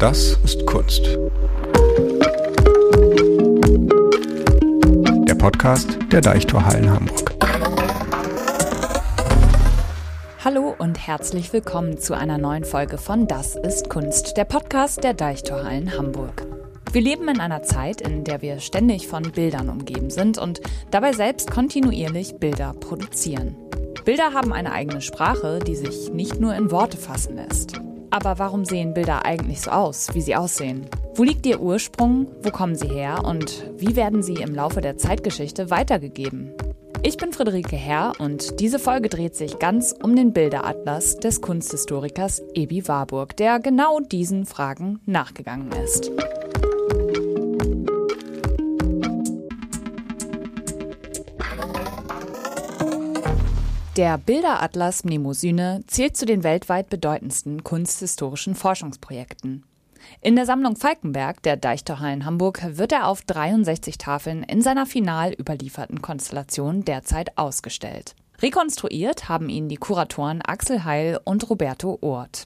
Das ist Kunst. Der Podcast der Deichtorhallen Hamburg. Hallo und herzlich willkommen zu einer neuen Folge von Das ist Kunst, der Podcast der Deichtorhallen Hamburg. Wir leben in einer Zeit, in der wir ständig von Bildern umgeben sind und dabei selbst kontinuierlich Bilder produzieren. Bilder haben eine eigene Sprache, die sich nicht nur in Worte fassen lässt. Aber warum sehen Bilder eigentlich so aus, wie sie aussehen? Wo liegt ihr Ursprung? Wo kommen sie her? Und wie werden sie im Laufe der Zeitgeschichte weitergegeben? Ich bin Friederike Herr und diese Folge dreht sich ganz um den Bilderatlas des Kunsthistorikers Ebi Warburg, der genau diesen Fragen nachgegangen ist. Der Bilderatlas Mnemosyne zählt zu den weltweit bedeutendsten kunsthistorischen Forschungsprojekten. In der Sammlung Falkenberg der Deichtorhallen Hamburg wird er auf 63 Tafeln in seiner final überlieferten Konstellation derzeit ausgestellt. Rekonstruiert haben ihn die Kuratoren Axel Heil und Roberto Oort.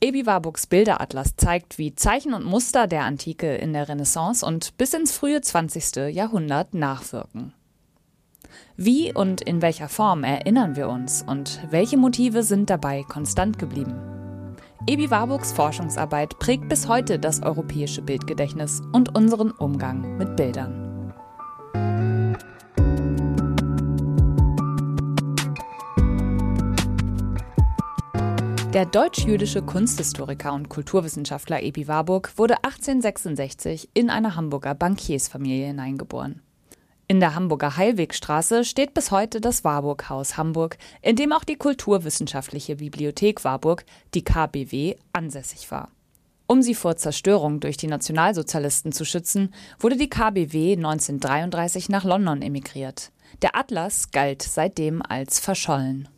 Ebi Warburgs Bilderatlas zeigt, wie Zeichen und Muster der Antike in der Renaissance und bis ins frühe 20. Jahrhundert nachwirken. Wie und in welcher Form erinnern wir uns und welche Motive sind dabei konstant geblieben? Ebi Warburgs Forschungsarbeit prägt bis heute das europäische Bildgedächtnis und unseren Umgang mit Bildern. Der deutsch-jüdische Kunsthistoriker und Kulturwissenschaftler Ebi Warburg wurde 1866 in eine Hamburger Bankiersfamilie hineingeboren. In der Hamburger Heilwegstraße steht bis heute das Warburg-Haus Hamburg, in dem auch die Kulturwissenschaftliche Bibliothek Warburg, die KBW, ansässig war. Um sie vor Zerstörung durch die Nationalsozialisten zu schützen, wurde die KBW 1933 nach London emigriert. Der Atlas galt seitdem als verschollen.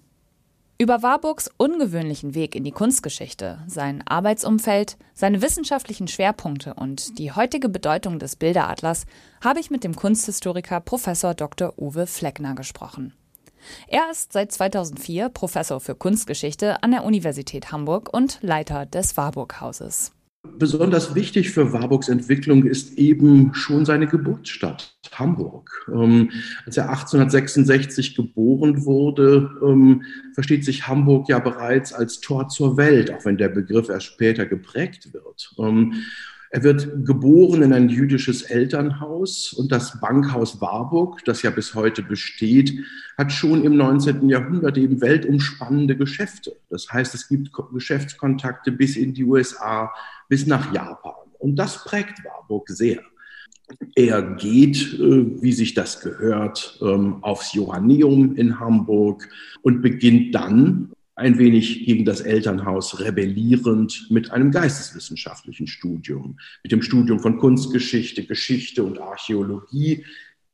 Über Warburgs ungewöhnlichen Weg in die Kunstgeschichte, sein Arbeitsumfeld, seine wissenschaftlichen Schwerpunkte und die heutige Bedeutung des Bilderatlas habe ich mit dem Kunsthistoriker Prof. Dr. Uwe Fleckner gesprochen. Er ist seit 2004 Professor für Kunstgeschichte an der Universität Hamburg und Leiter des Warburg-Hauses. Besonders wichtig für Warburgs Entwicklung ist eben schon seine Geburtsstadt, Hamburg. Ähm, als er 1866 geboren wurde, ähm, versteht sich Hamburg ja bereits als Tor zur Welt, auch wenn der Begriff erst später geprägt wird. Ähm, er wird geboren in ein jüdisches Elternhaus und das Bankhaus Warburg, das ja bis heute besteht, hat schon im 19. Jahrhundert eben weltumspannende Geschäfte. Das heißt, es gibt Geschäftskontakte bis in die USA, bis nach Japan. Und das prägt Warburg sehr. Er geht, äh, wie sich das gehört, ähm, aufs Johanneum in Hamburg und beginnt dann ein wenig gegen das Elternhaus rebellierend mit einem geisteswissenschaftlichen Studium, mit dem Studium von Kunstgeschichte, Geschichte und Archäologie,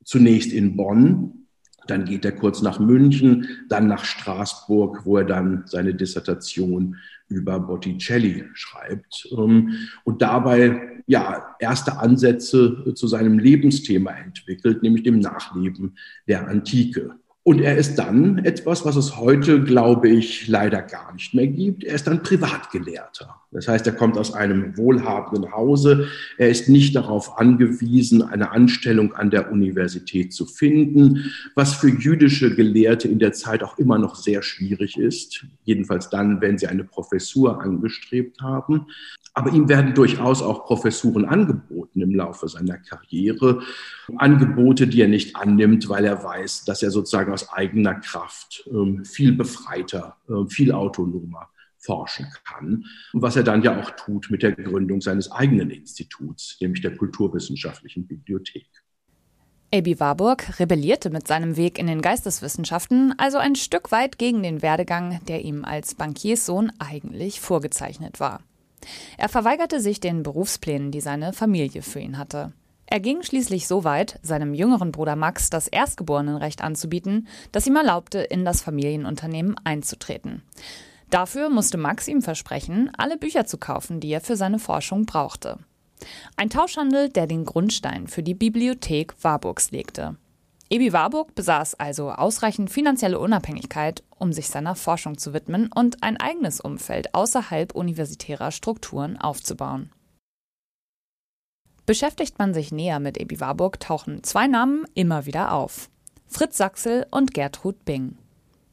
zunächst in Bonn, dann geht er kurz nach München, dann nach Straßburg, wo er dann seine Dissertation über Botticelli schreibt ähm, und dabei ja erste Ansätze zu seinem Lebensthema entwickelt, nämlich dem Nachleben der Antike. Und er ist dann etwas, was es heute, glaube ich, leider gar nicht mehr gibt. Er ist dann Privatgelehrter. Das heißt, er kommt aus einem wohlhabenden Hause. Er ist nicht darauf angewiesen, eine Anstellung an der Universität zu finden, was für jüdische Gelehrte in der Zeit auch immer noch sehr schwierig ist. Jedenfalls dann, wenn sie eine Professur angestrebt haben. Aber ihm werden durchaus auch Professuren angeboten im Laufe seiner Karriere. Angebote, die er nicht annimmt, weil er weiß, dass er sozusagen aus eigener Kraft ähm, viel befreiter, äh, viel autonomer forschen kann. Und was er dann ja auch tut mit der Gründung seines eigenen Instituts, nämlich der Kulturwissenschaftlichen Bibliothek. Ebi Warburg rebellierte mit seinem Weg in den Geisteswissenschaften also ein Stück weit gegen den Werdegang, der ihm als Bankierssohn eigentlich vorgezeichnet war. Er verweigerte sich den Berufsplänen, die seine Familie für ihn hatte. Er ging schließlich so weit, seinem jüngeren Bruder Max das Erstgeborenenrecht anzubieten, das ihm erlaubte, in das Familienunternehmen einzutreten. Dafür musste Max ihm versprechen, alle Bücher zu kaufen, die er für seine Forschung brauchte. Ein Tauschhandel, der den Grundstein für die Bibliothek Warburgs legte. Ebi Warburg besaß also ausreichend finanzielle Unabhängigkeit, um sich seiner Forschung zu widmen und ein eigenes Umfeld außerhalb universitärer Strukturen aufzubauen. Beschäftigt man sich näher mit Ebi Warburg, tauchen zwei Namen immer wieder auf. Fritz Sachsel und Gertrud Bing.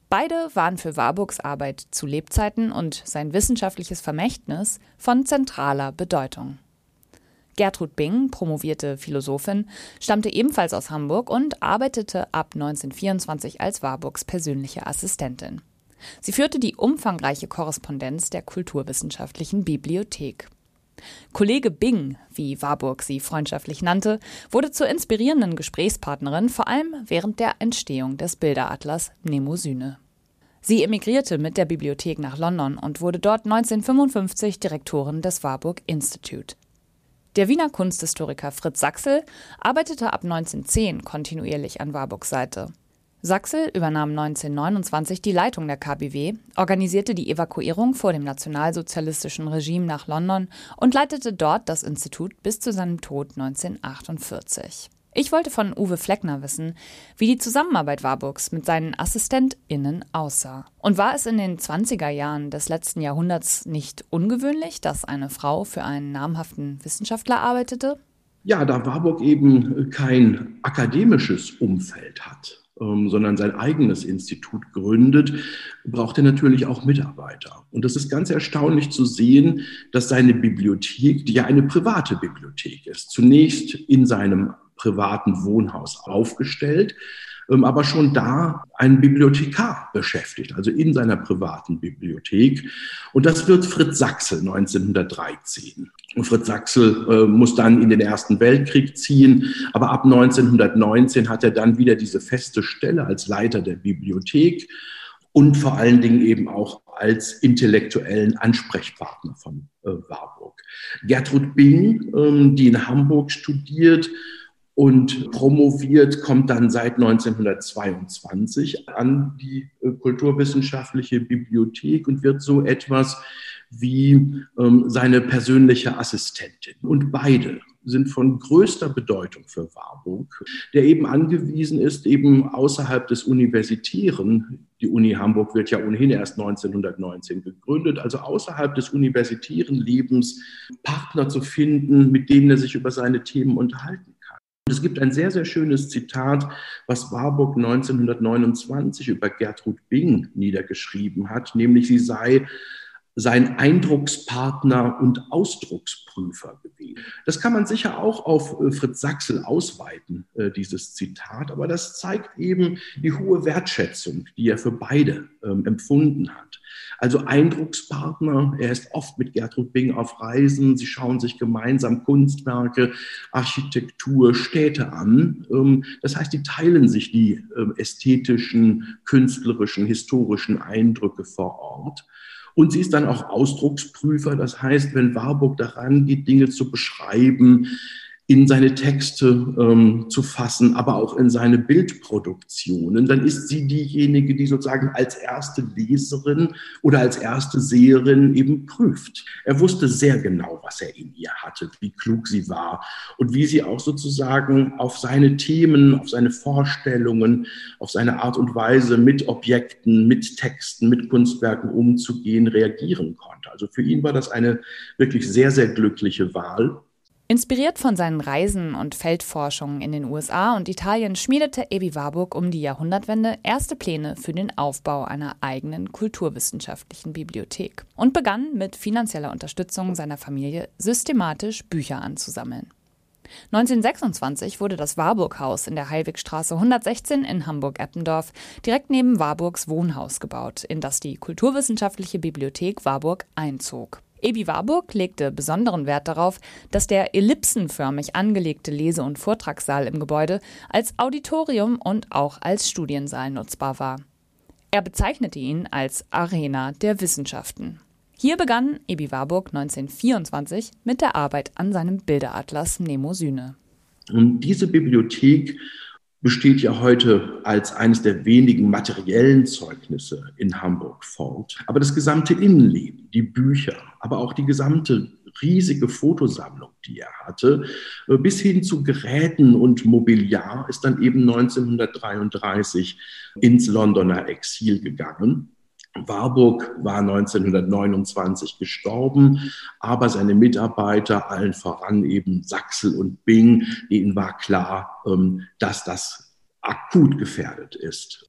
Beide waren für Warburgs Arbeit zu Lebzeiten und sein wissenschaftliches Vermächtnis von zentraler Bedeutung. Gertrud Bing, promovierte Philosophin, stammte ebenfalls aus Hamburg und arbeitete ab 1924 als Warburgs persönliche Assistentin. Sie führte die umfangreiche Korrespondenz der Kulturwissenschaftlichen Bibliothek. Kollege Bing, wie Warburg sie freundschaftlich nannte, wurde zur inspirierenden Gesprächspartnerin, vor allem während der Entstehung des Bilderatlas Mnemosyne. Sie emigrierte mit der Bibliothek nach London und wurde dort 1955 Direktorin des Warburg Institute. Der Wiener Kunsthistoriker Fritz Sachsel arbeitete ab 1910 kontinuierlich an Warburgs Seite. Sachsel übernahm 1929 die Leitung der KBW, organisierte die Evakuierung vor dem nationalsozialistischen Regime nach London und leitete dort das Institut bis zu seinem Tod 1948. Ich wollte von Uwe Fleckner wissen, wie die Zusammenarbeit Warburgs mit seinen AssistentInnen aussah. Und war es in den 20er Jahren des letzten Jahrhunderts nicht ungewöhnlich, dass eine Frau für einen namhaften Wissenschaftler arbeitete? Ja, da Warburg eben kein akademisches Umfeld hat, sondern sein eigenes Institut gründet, braucht er natürlich auch Mitarbeiter. Und das ist ganz erstaunlich zu sehen, dass seine Bibliothek, die ja eine private Bibliothek ist, zunächst in seinem privaten Wohnhaus aufgestellt, ähm, aber schon da einen Bibliothekar beschäftigt, also in seiner privaten Bibliothek. Und das wird Fritz Sachsel 1913. Und Fritz Sachsel äh, muss dann in den Ersten Weltkrieg ziehen, aber ab 1919 hat er dann wieder diese feste Stelle als Leiter der Bibliothek und vor allen Dingen eben auch als intellektuellen Ansprechpartner von äh, Warburg. Gertrud Bing, ähm, die in Hamburg studiert, und promoviert, kommt dann seit 1922 an die äh, Kulturwissenschaftliche Bibliothek und wird so etwas wie ähm, seine persönliche Assistentin. Und beide sind von größter Bedeutung für Warburg, der eben angewiesen ist, eben außerhalb des Universitären, die Uni Hamburg wird ja ohnehin erst 1919 gegründet, also außerhalb des universitären Lebens Partner zu finden, mit denen er sich über seine Themen unterhalten es gibt ein sehr, sehr schönes Zitat, was Warburg 1929 über Gertrud Bing niedergeschrieben hat, nämlich sie sei sein Eindruckspartner und Ausdrucksprüfer gewesen. Das kann man sicher auch auf äh, Fritz Sachsel ausweiten, äh, dieses Zitat, aber das zeigt eben die hohe Wertschätzung, die er für beide ähm, empfunden hat. Also Eindruckspartner, er ist oft mit Gertrud Bing auf Reisen, sie schauen sich gemeinsam Kunstwerke, Architektur, Städte an. Ähm, das heißt, die teilen sich die ähm, ästhetischen, künstlerischen, historischen Eindrücke vor Ort. Und sie ist dann auch Ausdrucksprüfer. Das heißt, wenn Warburg daran geht, Dinge zu beschreiben, in seine Texte ähm, zu fassen, aber auch in seine Bildproduktionen, dann ist sie diejenige, die sozusagen als erste Leserin oder als erste Seherin eben prüft. Er wusste sehr genau, was er in ihr hatte, wie klug sie war und wie sie auch sozusagen auf seine Themen, auf seine Vorstellungen, auf seine Art und Weise mit Objekten, mit Texten, mit Kunstwerken umzugehen, reagieren konnte. Also für ihn war das eine wirklich sehr, sehr glückliche Wahl. Inspiriert von seinen Reisen und Feldforschungen in den USA und Italien schmiedete Ebi Warburg um die Jahrhundertwende erste Pläne für den Aufbau einer eigenen kulturwissenschaftlichen Bibliothek und begann mit finanzieller Unterstützung seiner Familie systematisch Bücher anzusammeln. 1926 wurde das Warburghaus in der Heilwegstraße 116 in Hamburg-Eppendorf direkt neben Warburgs Wohnhaus gebaut, in das die Kulturwissenschaftliche Bibliothek Warburg einzog. Ebi Warburg legte besonderen Wert darauf, dass der ellipsenförmig angelegte Lese- und Vortragssaal im Gebäude als Auditorium und auch als Studiensaal nutzbar war. Er bezeichnete ihn als Arena der Wissenschaften. Hier begann Ebi Warburg 1924 mit der Arbeit an seinem Bilderatlas Mnemosyne. Und diese Bibliothek besteht ja heute als eines der wenigen materiellen Zeugnisse in Hamburg fort. Aber das gesamte Innenleben, die Bücher, aber auch die gesamte riesige Fotosammlung, die er hatte, äh, bis hin zu Geräten und Mobiliar, ist dann eben 1933 ins Londoner Exil gegangen. Warburg war 1929 gestorben, aber seine Mitarbeiter, allen voran eben Sachsel und Bing, denen war klar, ähm, dass das akut gefährdet ist.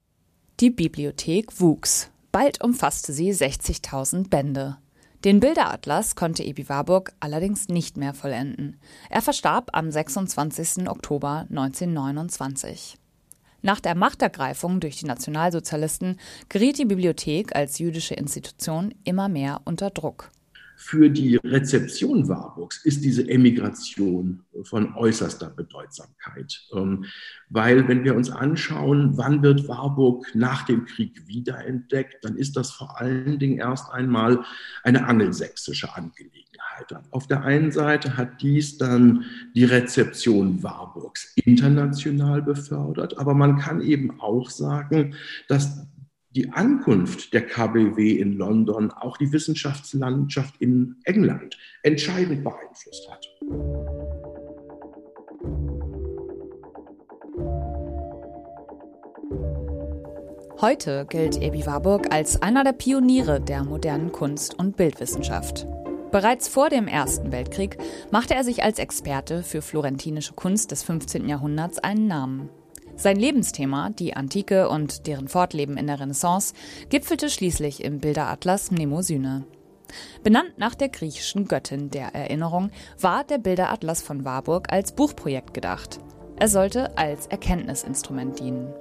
Die Bibliothek wuchs. Bald umfasste sie 60.000 Bände. Den Bilderatlas konnte Ebi Warburg allerdings nicht mehr vollenden. Er verstarb am 26. Oktober 1929. Nach der Machtergreifung durch die Nationalsozialisten geriet die Bibliothek als jüdische Institution immer mehr unter Druck. Für die Rezeption Warburgs ist diese Emigration von äußerster Bedeutsamkeit. Ähm, weil wenn wir uns anschauen, wann wird Warburg nach dem Krieg wiederentdeckt, dann ist das vor allen Dingen erst einmal eine angelsächsische Angelegenheit. Auf der einen Seite hat dies dann die Rezeption Warburgs international befördert, aber man kann eben auch sagen, dass die Ankunft der KBW in London auch die Wissenschaftslandschaft in England entscheidend beeinflusst hat. Heute gilt Ebi Warburg als einer der Pioniere der modernen Kunst- und Bildwissenschaft. Bereits vor dem Ersten Weltkrieg machte er sich als Experte für florentinische Kunst des 15. Jahrhunderts einen Namen. Sein Lebensthema, die Antike und deren Fortleben in der Renaissance, gipfelte schließlich im Bilderatlas Mnemosyne. Benannt nach der griechischen Göttin der Erinnerung war der Bilderatlas von Warburg als Buchprojekt gedacht. Er sollte als Erkenntnisinstrument dienen.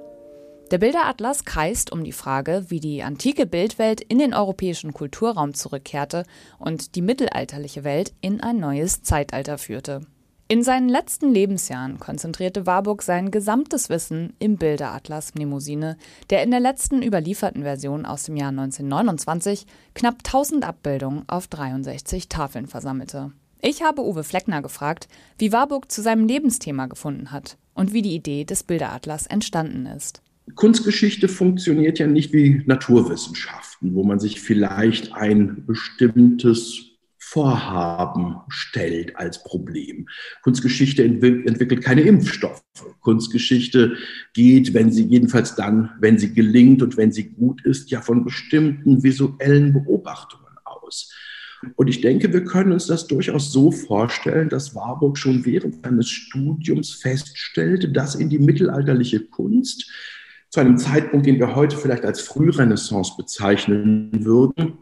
Der Bilderatlas kreist um die Frage, wie die antike Bildwelt in den europäischen Kulturraum zurückkehrte und die mittelalterliche Welt in ein neues Zeitalter führte. In seinen letzten Lebensjahren konzentrierte Warburg sein gesamtes Wissen im Bilderatlas Mnemosyne, der in der letzten überlieferten Version aus dem Jahr 1929 knapp 1000 Abbildungen auf 63 Tafeln versammelte. Ich habe Uwe Fleckner gefragt, wie Warburg zu seinem Lebensthema gefunden hat und wie die Idee des Bilderatlas entstanden ist. Kunstgeschichte funktioniert ja nicht wie Naturwissenschaften, wo man sich vielleicht ein bestimmtes Vorhaben stellt als Problem. Kunstgeschichte entwickelt keine Impfstoffe. Kunstgeschichte geht, wenn sie jedenfalls dann, wenn sie gelingt und wenn sie gut ist, ja von bestimmten visuellen Beobachtungen aus. Und ich denke, wir können uns das durchaus so vorstellen, dass Warburg schon während seines Studiums feststellte, dass in die mittelalterliche Kunst zu einem Zeitpunkt, den wir heute vielleicht als Frührenaissance bezeichnen würden,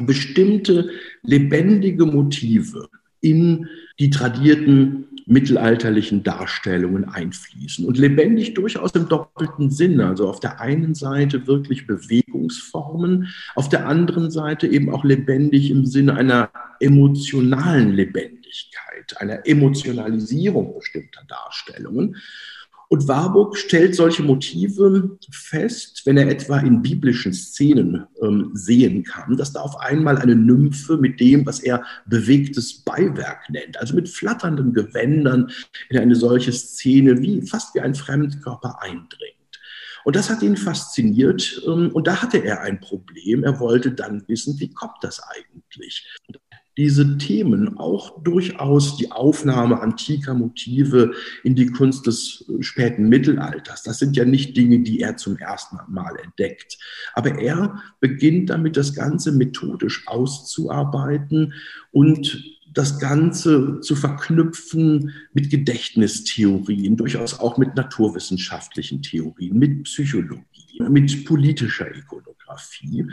bestimmte lebendige Motive in die tradierten mittelalterlichen Darstellungen einfließen. Und lebendig durchaus im doppelten Sinne. Also auf der einen Seite wirklich Bewegungsformen, auf der anderen Seite eben auch lebendig im Sinne einer emotionalen Lebendigkeit, einer Emotionalisierung bestimmter Darstellungen. Und Warburg stellt solche Motive fest, wenn er etwa in biblischen Szenen ähm, sehen kann, dass da auf einmal eine Nymphe mit dem, was er bewegtes Beiwerk nennt, also mit flatternden Gewändern in eine solche Szene wie fast wie ein Fremdkörper eindringt. Und das hat ihn fasziniert ähm, und da hatte er ein Problem. Er wollte dann wissen, wie kommt das eigentlich? Diese Themen, auch durchaus die Aufnahme antiker Motive in die Kunst des späten Mittelalters. Das sind ja nicht Dinge, die er zum ersten Mal entdeckt. Aber er beginnt damit, das Ganze methodisch auszuarbeiten und das Ganze zu verknüpfen mit Gedächtnistheorien, durchaus auch mit naturwissenschaftlichen Theorien, mit Psychologie, mit politischer Ikonografie.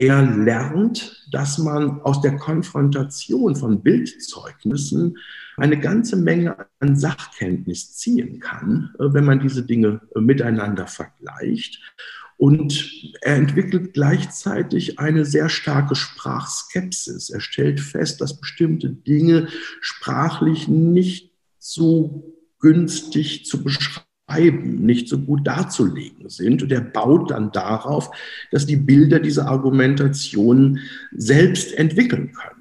Er lernt, dass man aus der Konfrontation von Bildzeugnissen eine ganze Menge an Sachkenntnis ziehen kann, äh, wenn man diese Dinge äh, miteinander vergleicht. Und er entwickelt gleichzeitig eine sehr starke Sprachskepsis. Er stellt fest, dass bestimmte Dinge sprachlich nicht so günstig zu beschreiben beschreiben, nicht so gut darzulegen sind. Und er baut dann darauf, dass die Bilder diese Argumentation selbst entwickeln können.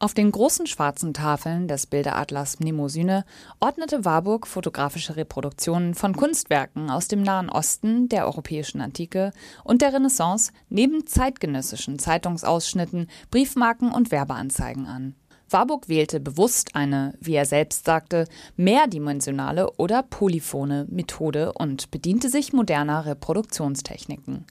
Auf den großen schwarzen Tafeln des Bilderatlas Mnemosyne ordnete Warburg fotografische Reproduktionen von Kunstwerken aus dem Nahen Osten, der europäischen Antike und der Renaissance neben zeitgenössischen Zeitungsausschnitten, Briefmarken und Werbeanzeigen an. Warburg wählte bewusst eine, wie er selbst sagte, mehrdimensionale oder polyphone Methode und bediente sich moderner Reproduktionstechniken.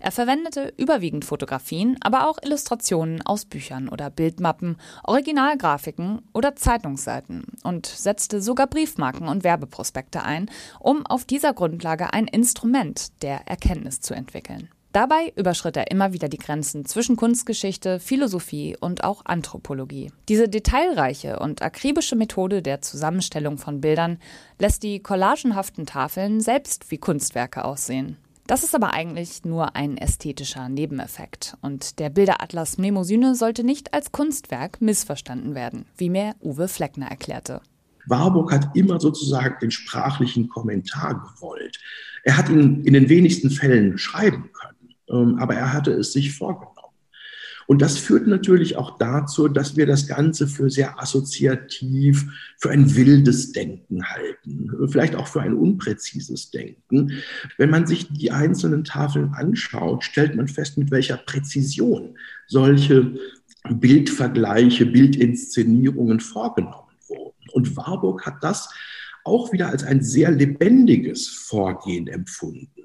Er verwendete überwiegend Fotografien, aber auch Illustrationen aus Büchern oder Bildmappen, Originalgrafiken oder Zeitungsseiten und setzte sogar Briefmarken und Werbeprospekte ein, um auf dieser Grundlage ein Instrument der Erkenntnis zu entwickeln. Dabei überschritt er immer wieder die Grenzen zwischen Kunstgeschichte, Philosophie und auch Anthropologie. Diese detailreiche und akribische Methode der Zusammenstellung von Bildern lässt die collagenhaften Tafeln selbst wie Kunstwerke aussehen. Das ist aber eigentlich nur ein ästhetischer Nebeneffekt. Und der Bilderatlas Mnemosyne sollte nicht als Kunstwerk missverstanden werden, wie mir Uwe Fleckner erklärte. Warburg hat immer sozusagen den sprachlichen Kommentar gewollt. Er hat ihn in den wenigsten Fällen schreiben können, aber er hatte es sich vorgenommen. Und das führt natürlich auch dazu, dass wir das Ganze für sehr assoziativ, für ein wildes Denken halten, vielleicht auch für ein unpräzises Denken. Wenn man sich die einzelnen Tafeln anschaut, stellt man fest, mit welcher Präzision solche Bildvergleiche, Bildinszenierungen vorgenommen wurden. Und Warburg hat das auch wieder als ein sehr lebendiges Vorgehen empfunden.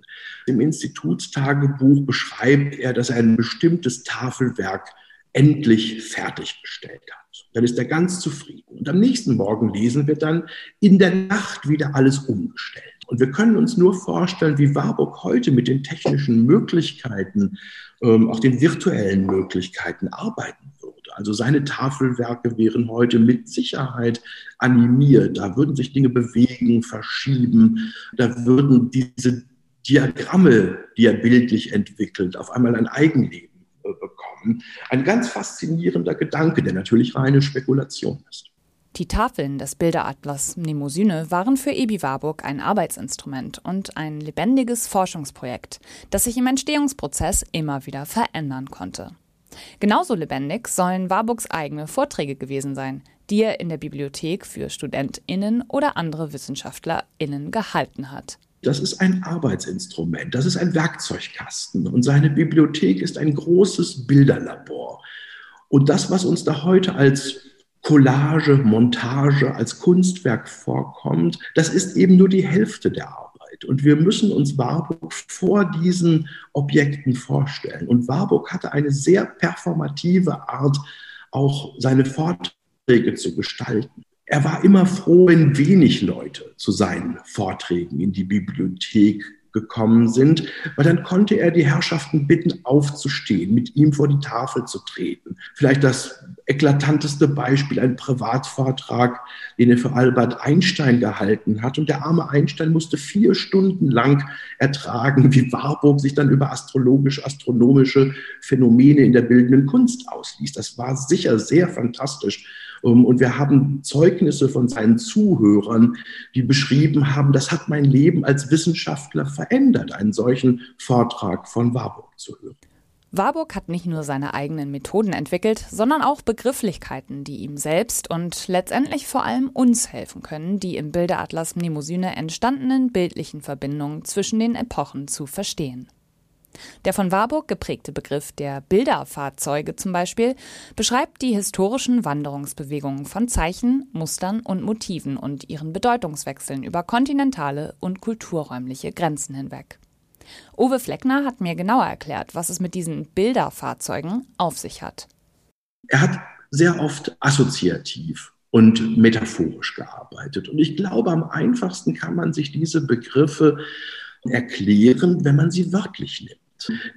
Im Institutstagebuch beschreibt er, dass er ein bestimmtes Tafelwerk endlich fertiggestellt hat. Dann ist er ganz zufrieden. Und am nächsten Morgen lesen wir dann in der Nacht wieder alles umgestellt. Und wir können uns nur vorstellen, wie Warburg heute mit den technischen Möglichkeiten, ähm, auch den virtuellen Möglichkeiten arbeiten würde. Also seine Tafelwerke wären heute mit Sicherheit animiert. Da würden sich Dinge bewegen, verschieben. Da würden diese Diagramme, die er bildlich entwickelt, auf einmal ein Eigenleben äh, bekommen. Ein ganz faszinierender Gedanke, der natürlich reine Spekulation ist. Die Tafeln des Bilderatlas Mnemosyne waren für Ebi Warburg ein Arbeitsinstrument und ein lebendiges Forschungsprojekt, das sich im Entstehungsprozess immer wieder verändern konnte. Genauso lebendig sollen Warburgs eigene Vorträge gewesen sein, die er in der Bibliothek für StudentInnen oder andere WissenschaftlerInnen gehalten hat. Das ist ein Arbeitsinstrument, das ist ein Werkzeugkasten und seine Bibliothek ist ein großes Bilderlabor. Und das, was uns da heute als Collage, Montage, als Kunstwerk vorkommt, das ist eben nur die Hälfte der Arbeit. Und wir müssen uns Warburg vor diesen Objekten vorstellen. Und Warburg hatte eine sehr performative Art, auch seine Vorträge zu gestalten er war immer froh, wenn wenig Leute zu seinen Vorträgen in die Bibliothek gekommen sind, weil dann konnte er die Herrschaften bitten, aufzustehen, mit ihm vor die Tafel zu treten. Vielleicht das eklatanteste Beispiel, ein Privatvortrag, den er für Albert Einstein gehalten hat. Und der arme Einstein musste vier Stunden lang ertragen, wie Warburg sich dann über astrologisch-astronomische Phänomene in der bildenden Kunst ausließ. Das war sicher sehr fantastisch und wir haben Zeugnisse von seinen Zuhörern, die beschrieben haben, das hat mein Leben als Wissenschaftler verändert, einen solchen Vortrag von Warburg zu hören. Warburg hat nicht nur seine eigenen Methoden entwickelt, sondern auch Begrifflichkeiten, die ihm selbst und letztendlich vor allem uns helfen können, die im Bilderatlas Mnemosyne entstandenen bildlichen Verbindungen zwischen den Epochen zu verstehen. Der von Warburg geprägte Begriff der Bilderfahrzeuge zum Beispiel beschreibt die historischen Wanderungsbewegungen von Zeichen, Mustern und Motiven und ihren Bedeutungswechseln über kontinentale und kulturräumliche Grenzen hinweg. Uwe Fleckner hat mir genauer erklärt, was es mit diesen Bilderfahrzeugen auf sich hat. Er hat sehr oft assoziativ und metaphorisch gearbeitet. Und ich glaube, am einfachsten kann man sich diese Begriffe erklären, wenn man sie wörtlich nimmt.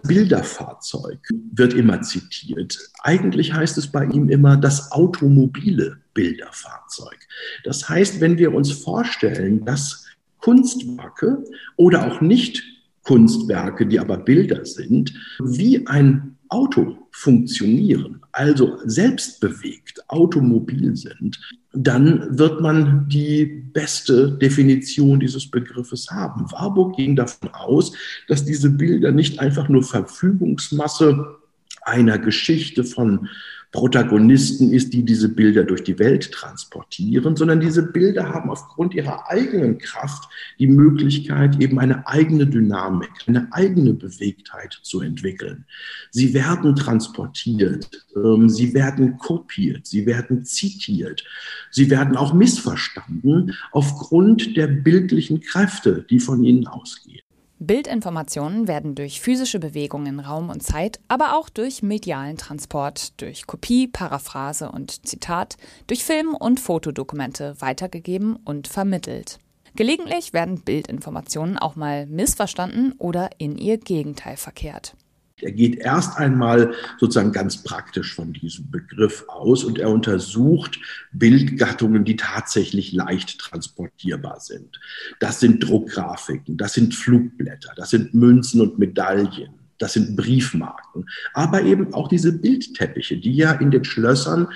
Bilderfahrzeug wird immer zitiert. Eigentlich heißt es bei ihm immer das automobile Bilderfahrzeug. Das heißt, wenn wir uns vorstellen, dass Kunstwerke oder auch nicht Kunstwerke, die aber Bilder sind, wie ein Auto funktionieren, also selbstbewegt, automobil sind, dann wird man die beste Definition dieses Begriffes haben. Warburg ging davon aus, dass diese Bilder nicht einfach nur Verfügungsmasse einer Geschichte von Protagonisten ist, die diese Bilder durch die Welt transportieren, sondern diese Bilder haben aufgrund ihrer eigenen Kraft die Möglichkeit, eben eine eigene Dynamik, eine eigene Bewegtheit zu entwickeln. Sie werden transportiert, ähm, sie werden kopiert, sie werden zitiert, sie werden auch missverstanden aufgrund der bildlichen Kräfte, die von ihnen ausgehen. Bildinformationen werden durch physische Bewegung in Raum und Zeit, aber auch durch medialen Transport, durch Kopie, Paraphrase und Zitat, durch Film- und Fotodokumente weitergegeben und vermittelt. Gelegentlich werden Bildinformationen auch mal missverstanden oder in ihr Gegenteil verkehrt. Er geht erst einmal sozusagen ganz praktisch von diesem Begriff aus und er untersucht Bildgattungen, die tatsächlich leicht transportierbar sind. Das sind Druckgrafiken, das sind Flugblätter, das sind Münzen und Medaillen, das sind Briefmarken, aber eben auch diese Bildteppiche, die ja in den Schlössern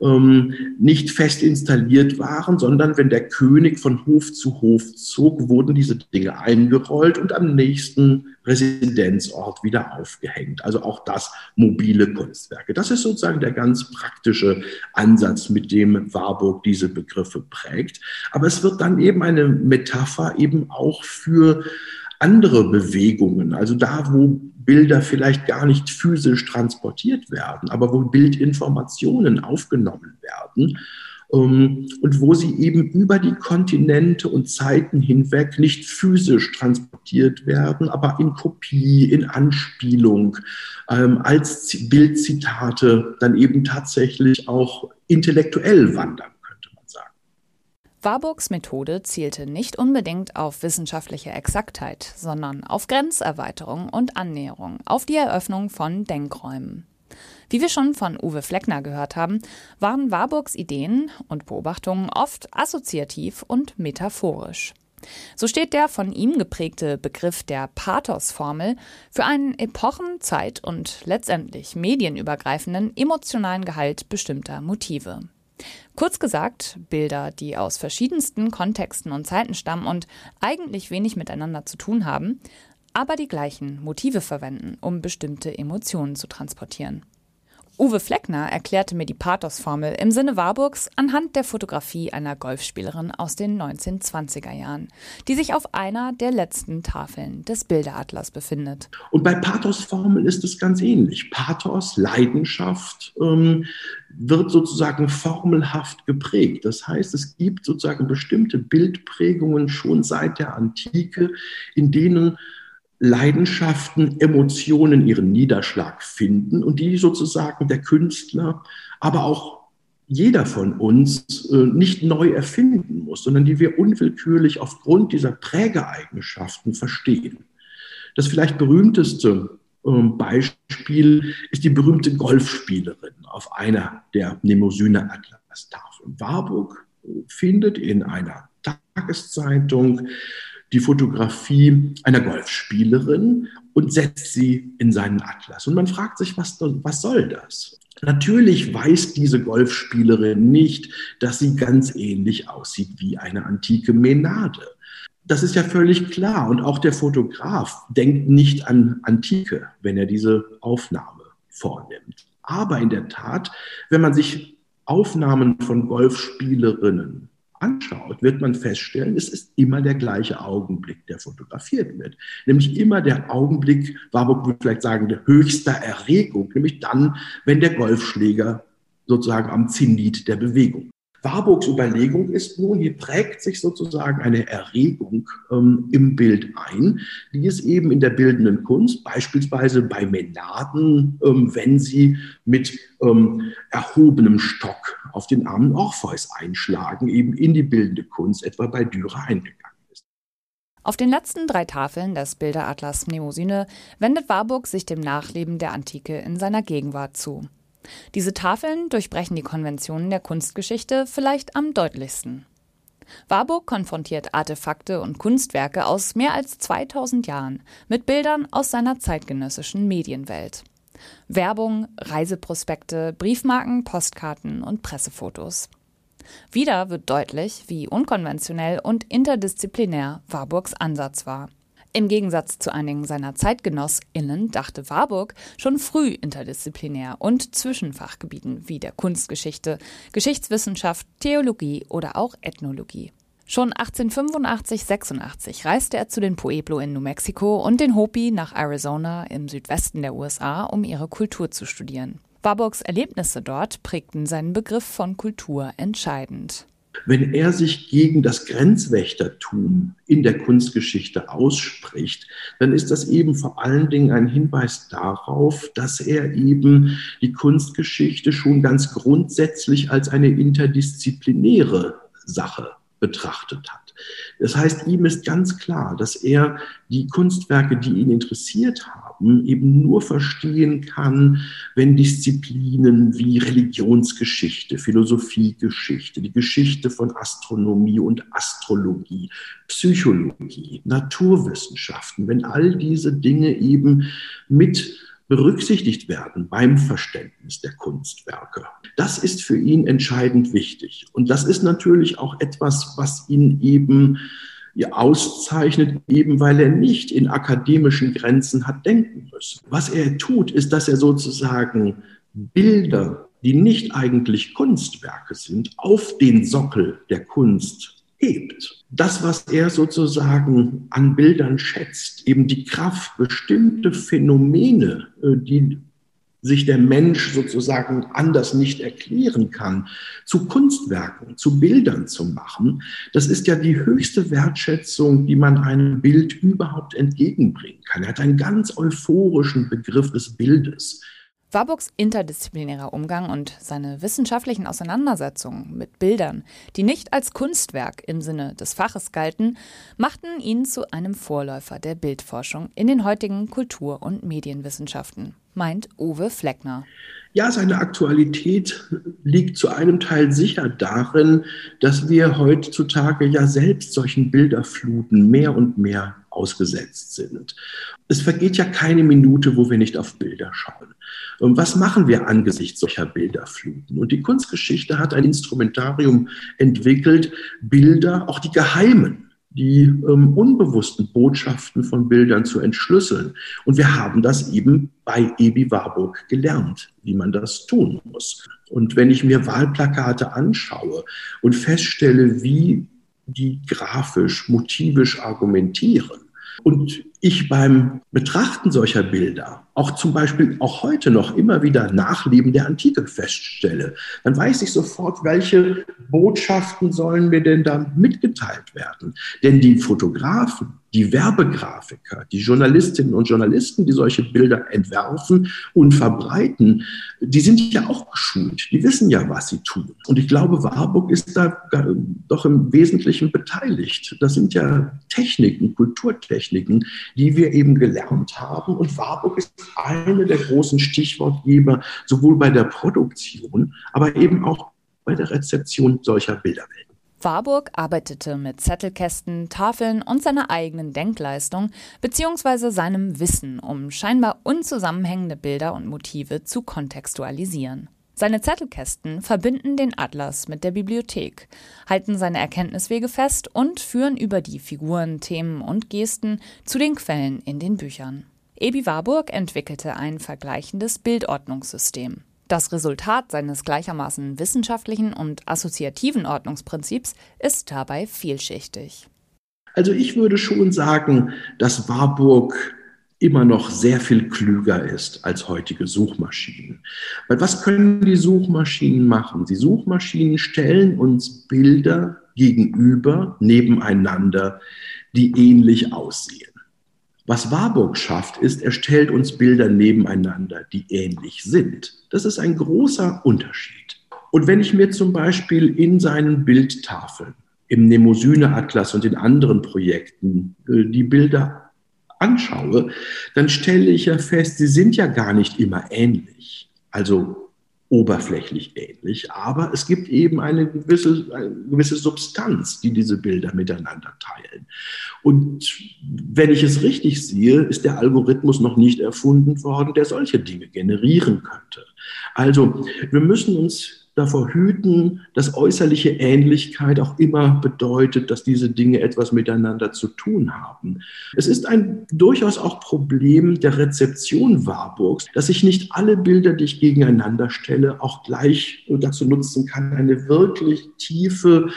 ähm, nicht fest installiert waren, sondern wenn der König von Hof zu Hof zog, wurden diese Dinge eingerollt und am nächsten Residenzort wieder aufgehängt. Also auch das mobile Kunstwerke. Das ist sozusagen der ganz praktische Ansatz, mit dem Warburg diese Begriffe prägt. Aber es wird dann eben eine Metapher eben auch für andere Bewegungen, also da, wo Bilder vielleicht gar nicht physisch transportiert werden, aber wo Bildinformationen aufgenommen werden ähm, und wo sie eben über die Kontinente und Zeiten hinweg nicht physisch transportiert werden, aber in Kopie, in Anspielung, ähm, als Bildzitate dann eben tatsächlich auch intellektuell wandern. Warburgs Methode zielte nicht unbedingt auf wissenschaftliche Exaktheit, sondern auf Grenzerweiterung und Annäherung, auf die Eröffnung von Denkräumen. Wie wir schon von Uwe Fleckner gehört haben, waren Warburgs Ideen und Beobachtungen oft assoziativ und metaphorisch. So steht der von ihm geprägte Begriff der Pathos-Formel für einen epochen-, zeit- und letztendlich medienübergreifenden emotionalen Gehalt bestimmter Motive. Kurz gesagt, Bilder, die aus verschiedensten Kontexten und Zeiten stammen und eigentlich wenig miteinander zu tun haben, aber die gleichen Motive verwenden, um bestimmte Emotionen zu transportieren. Uwe Fleckner erklärte mir die Pathos-Formel im Sinne Warburgs anhand der Fotografie einer Golfspielerin aus den 1920er Jahren, die sich auf einer der letzten Tafeln des Bilderatlas befindet. Und bei Pathos-Formel ist es ganz ähnlich. Pathos, Leidenschaft, ähm, wird sozusagen formelhaft geprägt. Das heißt, es gibt sozusagen bestimmte Bildprägungen schon seit der Antike, in denen Leidenschaften, Emotionen ihren Niederschlag finden und die sozusagen der Künstler, aber auch jeder von uns äh, nicht neu erfinden muss, sondern die wir unwillkürlich aufgrund dieser Prägeeigenschaften verstehen. Das vielleicht berühmteste ähm, Beispiel ist die berühmte Golfspielerin auf einer der Nemosyner Atlas-Tafeln. Warburg äh, findet in einer Tageszeitung die Fotografie einer Golfspielerin und setzt sie in seinen Atlas. Und man fragt sich, was, was soll das? Natürlich weiß diese Golfspielerin nicht, dass sie ganz ähnlich aussieht wie eine antike Menade. Das ist ja völlig klar. Und auch der Fotograf denkt nicht an Antike, wenn er diese Aufnahme vornimmt. Aber in der Tat, wenn man sich Aufnahmen von Golfspielerinnen anschaut, wird man feststellen, es ist immer der gleiche Augenblick, der fotografiert wird. Nämlich immer der Augenblick, Warburg würde vielleicht sagen, der höchster Erregung, nämlich dann, wenn der Golfschläger sozusagen am Zenit der Bewegung Warburgs Überlegung ist nun, hier prägt sich sozusagen eine Erregung ähm, im Bild ein, die es eben in der bildenden Kunst, beispielsweise bei Menaden, ähm, wenn sie mit ähm, erhobenem Stock auf den armen Orpheus einschlagen, eben in die bildende Kunst, etwa bei Dürer eingegangen ist. Auf den letzten drei Tafeln des Bilderatlas Mnemosyne wendet Warburg sich dem Nachleben der Antike in seiner Gegenwart zu. Diese Tafeln durchbrechen die Konventionen der Kunstgeschichte vielleicht am deutlichsten. Warburg konfrontiert Artefakte und Kunstwerke aus mehr als 2000 Jahren mit Bildern aus seiner zeitgenössischen Medienwelt. Werbung, Reiseprospekte, Briefmarken, Postkarten und Pressefotos. Wieder wird deutlich, wie unkonventionell und interdisziplinär Warburgs Ansatz war. Im Gegensatz zu einigen seiner ZeitgenossInnen dachte Warburg schon früh interdisziplinär und Zwischenfachgebieten wie der Kunstgeschichte, Geschichtswissenschaft, Theologie oder auch Ethnologie. Schon 1885-86 reiste er zu den Pueblo in New Mexico und den Hopi nach Arizona im Südwesten der USA, um ihre Kultur zu studieren. Warburgs Erlebnisse dort prägten seinen Begriff von Kultur entscheidend. Wenn er sich gegen das Grenzwächtertum in der Kunstgeschichte ausspricht, dann ist das eben vor allen Dingen ein Hinweis darauf, dass er eben die Kunstgeschichte schon ganz grundsätzlich als eine interdisziplinäre Sache betrachtet hat. Das heißt, ihm ist ganz klar, dass er die Kunstwerke, die ihn interessiert haben, eben nur verstehen kann, wenn Disziplinen wie Religionsgeschichte, Philosophiegeschichte, die Geschichte von Astronomie und Astrologie, Psychologie, Naturwissenschaften, wenn all diese Dinge eben mit berücksichtigt werden beim Verständnis der Kunstwerke. Das ist für ihn entscheidend wichtig. Und das ist natürlich auch etwas, was ihn eben auszeichnet, eben weil er nicht in akademischen Grenzen hat denken müssen. Was er tut, ist, dass er sozusagen Bilder, die nicht eigentlich Kunstwerke sind, auf den Sockel der Kunst hebt. Das, was er sozusagen an Bildern schätzt, eben die Kraft, bestimmte Phänomene, äh, die sich der Mensch sozusagen anders nicht erklären kann, zu Kunstwerken, zu Bildern zu machen, das ist ja die höchste Wertschätzung, die man einem Bild überhaupt entgegenbringen kann. Er hat einen ganz euphorischen Begriff des Bildes. Warburgs interdisziplinärer Umgang und seine wissenschaftlichen Auseinandersetzungen mit Bildern, die nicht als Kunstwerk im Sinne des Faches galten, machten ihn zu einem Vorläufer der Bildforschung in den heutigen Kultur- und Medienwissenschaften, meint Uwe Fleckner. Ja, seine Aktualität liegt zu einem Teil sicher darin, dass wir heutzutage ja selbst solchen Bilderfluten mehr und mehr ausgesetzt sind. Es vergeht ja keine Minute, wo wir nicht auf Bilder schauen. Und was machen wir angesichts solcher Bilderfluten? Und die Kunstgeschichte hat ein Instrumentarium entwickelt, Bilder, auch die geheimen, die ähm, unbewussten Botschaften von Bildern zu entschlüsseln. Und wir haben das eben bei Ebi Warburg gelernt, wie man das tun muss. Und wenn ich mir Wahlplakate anschaue und feststelle, wie die grafisch, motivisch argumentieren, und ich beim Betrachten solcher Bilder auch zum Beispiel auch heute noch immer wieder Nachleben der Antike feststelle, dann weiß ich sofort, welche Botschaften sollen mir denn da mitgeteilt werden. Denn die Fotografen, die Werbegrafiker, die Journalistinnen und Journalisten, die solche Bilder entwerfen und verbreiten, die sind ja auch geschult. Die wissen ja, was sie tun. Und ich glaube, Warburg ist da doch im Wesentlichen beteiligt. Das sind ja Techniken, Kulturtechniken, die wir eben gelernt haben. Und Warburg ist eine der großen Stichwortgeber, sowohl bei der Produktion, aber eben auch bei der Rezeption solcher Bilderwelten. Warburg arbeitete mit Zettelkästen, Tafeln und seiner eigenen Denkleistung bzw. seinem Wissen, um scheinbar unzusammenhängende Bilder und Motive zu kontextualisieren. Seine Zettelkästen verbinden den Atlas mit der Bibliothek, halten seine Erkenntniswege fest und führen über die Figuren, Themen und Gesten zu den Quellen in den Büchern. Ebi Warburg entwickelte ein vergleichendes Bildordnungssystem. Das Resultat seines gleichermaßen wissenschaftlichen und assoziativen Ordnungsprinzips ist dabei vielschichtig. Also ich würde schon sagen, dass Warburg immer noch sehr viel klüger ist als heutige Suchmaschinen. Weil was können die Suchmaschinen machen? Die Suchmaschinen stellen uns Bilder gegenüber, nebeneinander, die ähnlich aussehen. Was Warburg schafft, ist, er stellt uns Bilder nebeneinander, die ähnlich sind. Das ist ein großer Unterschied. Und wenn ich mir zum Beispiel in seinen Bildtafeln, im Nemosyne-Atlas und in anderen Projekten äh, die Bilder anschaue, dann stelle ich ja fest, sie sind ja gar nicht immer ähnlich. Also oberflächlich ähnlich, aber es gibt eben eine gewisse, eine gewisse Substanz, die diese Bilder miteinander teilen. Und wenn ich es richtig sehe, ist der Algorithmus noch nicht erfunden worden, der solche Dinge generieren könnte. Also wir müssen uns davor hüten, dass äußerliche Ähnlichkeit auch immer bedeutet, dass diese Dinge etwas miteinander zu tun haben. Es ist ein durchaus auch Problem der Rezeption Warburgs, dass ich nicht alle Bilder, die ich gegeneinander stelle, auch gleich dazu nutzen kann, eine wirklich tiefe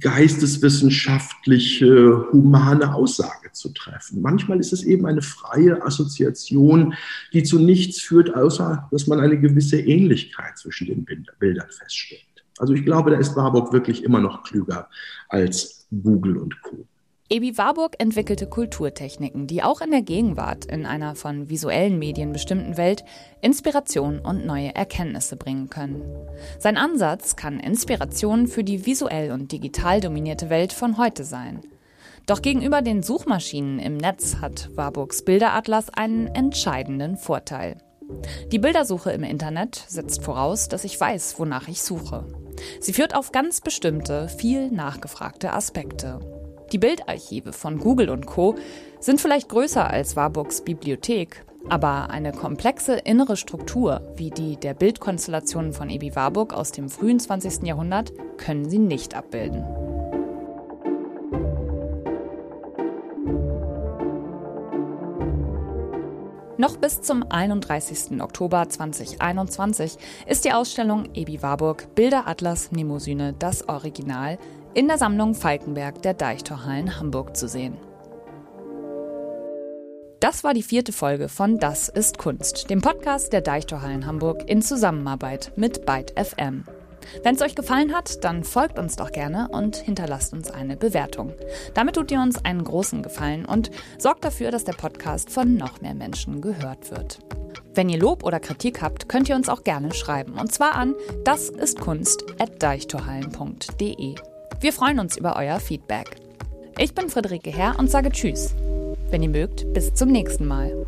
geisteswissenschaftliche, humane Aussage zu treffen. Manchmal ist es eben eine freie Assoziation, die zu nichts führt, außer dass man eine gewisse Ähnlichkeit zwischen den Bildern feststellt. Also ich glaube, da ist Warburg wirklich immer noch klüger als Google und Co. Ebi Warburg entwickelte Kulturtechniken, die auch in der Gegenwart in einer von visuellen Medien bestimmten Welt Inspiration und neue Erkenntnisse bringen können. Sein Ansatz kann Inspiration für die visuell und digital dominierte Welt von heute sein. Doch gegenüber den Suchmaschinen im Netz hat Warburgs Bilderatlas einen entscheidenden Vorteil. Die Bildersuche im Internet setzt voraus, dass ich weiß, wonach ich suche. Sie führt auf ganz bestimmte, viel nachgefragte Aspekte. Die Bildarchive von Google und Co sind vielleicht größer als Warburgs Bibliothek, aber eine komplexe innere Struktur wie die der Bildkonstellationen von Ebi Warburg aus dem frühen 20. Jahrhundert können sie nicht abbilden. Noch bis zum 31. Oktober 2021 ist die Ausstellung Ebi Warburg Bilderatlas Nemosyne das Original in der Sammlung Falkenberg der Deichtorhallen Hamburg zu sehen. Das war die vierte Folge von Das ist Kunst, dem Podcast der Deichtorhallen Hamburg in Zusammenarbeit mit Byte FM. Wenn es euch gefallen hat, dann folgt uns doch gerne und hinterlasst uns eine Bewertung. Damit tut ihr uns einen großen Gefallen und sorgt dafür, dass der Podcast von noch mehr Menschen gehört wird. Wenn ihr Lob oder Kritik habt, könnt ihr uns auch gerne schreiben. Und zwar an das ist kunst.deichtorhallen.de. Wir freuen uns über euer Feedback. Ich bin Friederike Herr und sage Tschüss. Wenn ihr mögt, bis zum nächsten Mal.